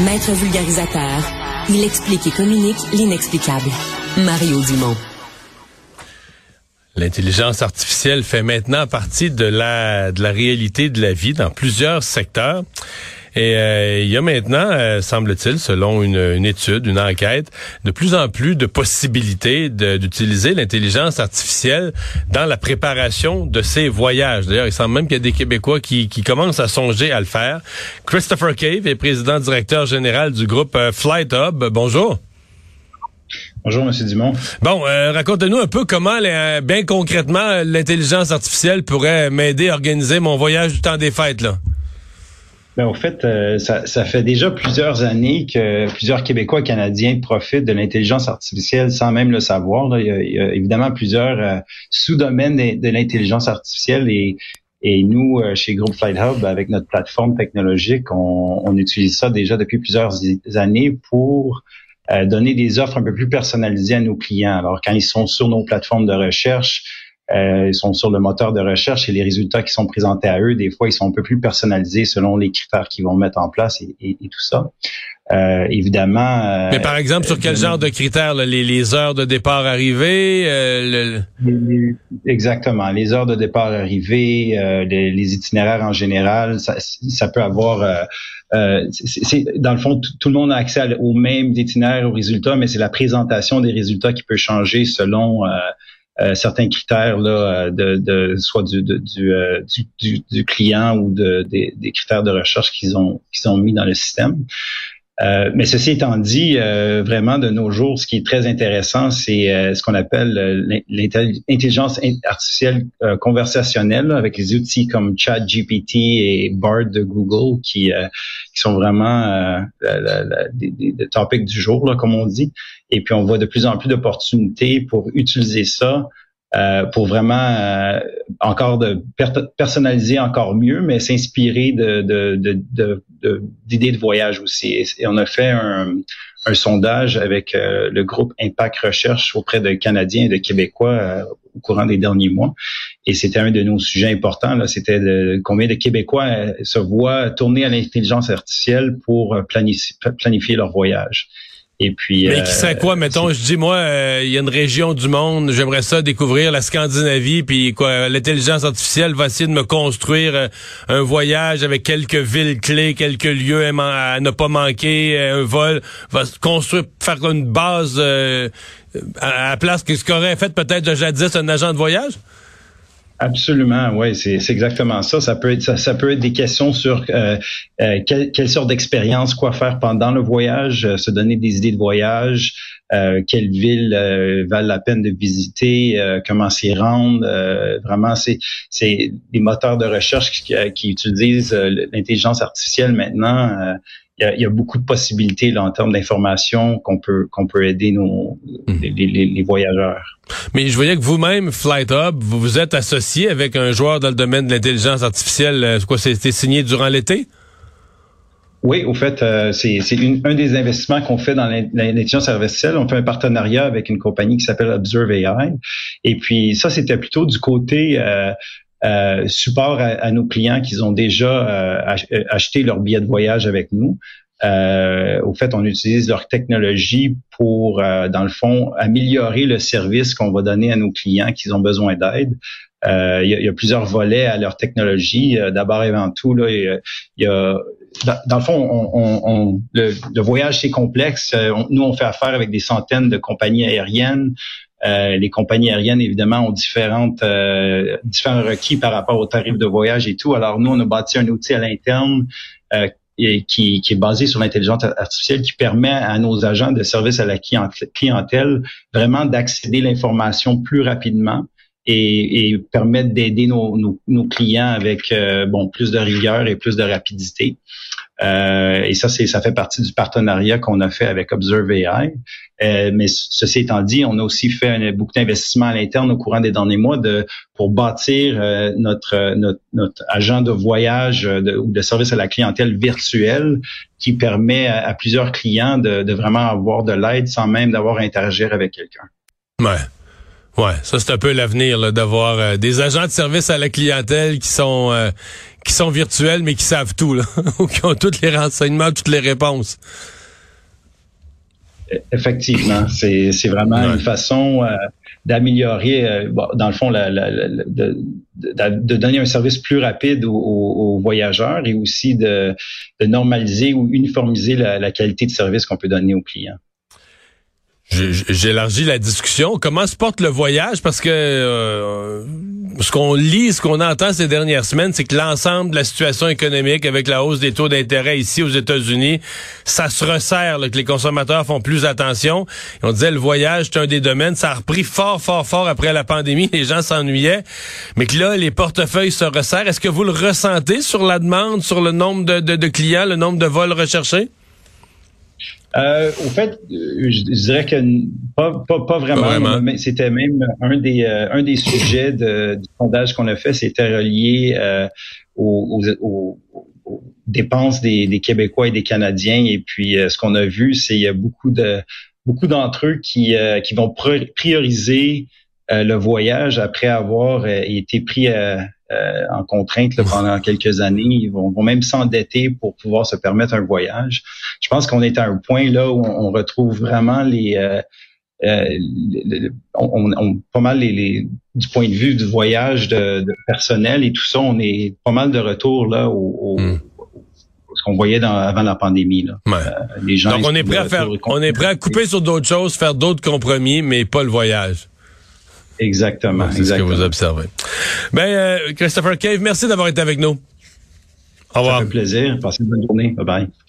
Maître vulgarisateur, il explique et communique l'inexplicable. Mario Dumont. L'intelligence artificielle fait maintenant partie de la, de la réalité de la vie dans plusieurs secteurs. Et euh, il y a maintenant, euh, semble-t-il, selon une, étude, une enquête, de plus en plus de possibilités d'utiliser l'intelligence artificielle dans la préparation de ces voyages. D'ailleurs, il semble même qu'il y a des Québécois qui, qui commencent à songer à le faire. Christopher Cave est président directeur général du groupe euh, Flight Hub. Bonjour. Bonjour, M. Dumont. Bon, racontez-nous un peu comment, bien concrètement, l'intelligence artificielle pourrait m'aider à organiser mon voyage du temps des fêtes, là. Ben, au fait, euh, ça, ça, fait déjà plusieurs années que plusieurs Québécois et Canadiens profitent de l'intelligence artificielle sans même le savoir. Il, y a, évidemment plusieurs euh, sous-domaines de, l'intelligence artificielle et, et nous, euh, chez Groupe Flight Hub, avec notre plateforme technologique, on, on utilise ça déjà depuis plusieurs années pour donner des offres un peu plus personnalisées à nos clients. Alors, quand ils sont sur nos plateformes de recherche, euh, ils sont sur le moteur de recherche et les résultats qui sont présentés à eux, des fois, ils sont un peu plus personnalisés selon les critères qu'ils vont mettre en place et, et, tout ça. Euh, évidemment. Euh, Mais par exemple, sur quel genre de critères les, les, heures de départ arrivées le... Exactement, les heures de départ arrivées, les, les, itinéraires en général, ça, ça peut avoir. Euh, c'est, dans le fond, tout le monde a accès au même itinéraire, aux résultats, mais c'est la présentation des résultats qui peut changer selon euh, certains critères là, euh, de, soit du, du, euh, du, du, client ou de, des, des critères de recherche qu'ils ont qu'ils ont mis dans le système. Euh, mais ceci étant dit, euh, vraiment de nos jours, ce qui est très intéressant, c'est euh, ce qu'on appelle l'intelligence artificielle conversationnelle avec les outils comme ChatGPT et Bard de Google qui, qui sont vraiment des, des, topics du jour, là, comme on dit. Et puis on voit de plus en plus d'opportunités pour utiliser ça euh, pour vraiment euh, encore de personnaliser encore mieux, mais s'inspirer de, de, de, d'idées de, voyage aussi. Et, on a fait un, un sondage avec euh, le groupe Impact Recherche auprès de Canadiens et de Québécois au courant des derniers mois. Et c'était un de nos sujets importants. Là, c'était de, combien de Québécois se voient tourner à l'intelligence artificielle pour planifier leur voyage. Et puis, Mais qui serait quoi, euh, mettons, je dis moi, euh, il y a une région du monde, j'aimerais ça découvrir la Scandinavie, puis quoi, l'intelligence artificielle va essayer de me construire euh, un voyage avec quelques villes clés, quelques lieux à, ne pas manquer, un vol, va construire, faire une base à la place que ce qu'aurait fait peut-être de jadis un agent de voyage? Absolument, oui, c'est exactement ça. Ça peut être ça, peut être des questions sur euh, euh, quelle, sorte d'expérience, quoi faire pendant le voyage, euh, se donner des idées de voyage, euh, quelles villes valent la peine de visiter, comment s'y rendre. vraiment, c'est c'est des moteurs de recherche qui, qui utilisent l'intelligence artificielle maintenant il y, a, beaucoup de possibilités là, en termes d'information qu'on peut qu'on peut aider nos mhm. les, voyageurs. Mais je voyais que vous-même, Flight Hub, vous vous êtes associé avec un joueur dans le domaine de l'intelligence artificielle. Euh, quoi, c'était signé durant l'été? Oui, au fait, euh, c'est un des investissements qu'on fait dans l'intelligence artificielle. On fait un partenariat avec une compagnie qui s'appelle Observe AI. Et puis ça, c'était plutôt du côté euh, euh, support à, nos clients qui ont déjà euh, euh, acheté leur billet de voyage avec nous. au fait, on utilise leur technologie pour, dans le fond, améliorer le service qu'on va donner à nos clients qui ont besoin d'aide. Il y, a, plusieurs volets à leur technologie. D'abord et avant tout, là, il y a, dans, le fond, on, le, voyage c'est complexe. nous, on fait affaire avec des centaines de compagnies aériennes. Euh, les compagnies aériennes, évidemment, ont différentes, euh, différents requis par rapport aux tarifs de voyage et tout. Alors, nous, on a bâti un outil à l'interne euh, qui, est basé sur l'intelligence artificielle qui permet à nos agents de service à la clientèle vraiment d'accéder à l'information plus rapidement et, et permettre d'aider nos, nos, clients avec bon plus de rigueur et plus de rapidité. Euh, et ça, c'est ça fait partie du partenariat qu'on a fait avec Observe AI. Euh, mais ceci étant dit, on a aussi fait beaucoup d'investissements à l'interne au courant des derniers mois de pour bâtir euh, notre, notre, notre agent de voyage ou de service à la clientèle virtuel qui permet à, plusieurs clients de, de, vraiment avoir de l'aide sans même d'avoir à interagir avec quelqu'un. Ouais. Ouais, ça c'est un peu l'avenir d'avoir euh, des agents de service à la clientèle qui sont euh, qui sont virtuels mais qui savent tout là, ou qui ont tous les renseignements, toutes les réponses. Effectivement, c'est vraiment une façon euh, d'améliorer, dans le fond, la, de, de, donner un service plus rapide aux, voyageurs et aussi de, de, normaliser ou uniformiser la, la qualité de service qu'on peut donner aux clients. J'élargis la discussion. Comment se porte le voyage? Parce que euh, ce qu'on lit, ce qu'on entend ces dernières semaines, c'est que l'ensemble de la situation économique avec la hausse des taux d'intérêt ici aux États-Unis, ça se resserre, que les consommateurs font plus attention. on disait le voyage, c'est un des domaines. Ça a repris fort, fort, fort après la pandémie. Les gens s'ennuyaient. Mais que là, les portefeuilles se resserrent. Est-ce que vous le ressentez sur la demande, sur le nombre de, de clients, le nombre de vols recherchés? Euh, au fait, euh, je, dirais que pas, pas, pas vraiment. Mais c'était même un des euh, un des sujets de, du sondage qu'on a fait, c'était relié euh, aux, aux, aux, dépenses des, des, Québécois et des Canadiens. Et puis, ce qu'on a vu, c'est il y a beaucoup de beaucoup d'entre eux qui qui vont prioriser le voyage après avoir été pris à euh, en contrainte pendant quelques années. Ils vont, même s'endetter pour pouvoir se permettre un voyage. Je pense qu'on est à un point là où on, retrouve vraiment les, euh, euh on, pas mal les, du point de vue du voyage de, personnel et tout ça, on est pas mal de retour là au, hmm. ce qu'on voyait dans, avant la pandémie. Là. Euh, les gens Donc on est prêt à faire, on est prêt à couper sur d'autres choses, faire d'autres compromis, mais pas le voyage. Exactement. C'est ce que vous observez. Ben, euh, Christopher Cave, merci d'avoir été avec nous. Au revoir. Ça fait plaisir. Passez une bonne journée. Bye bye.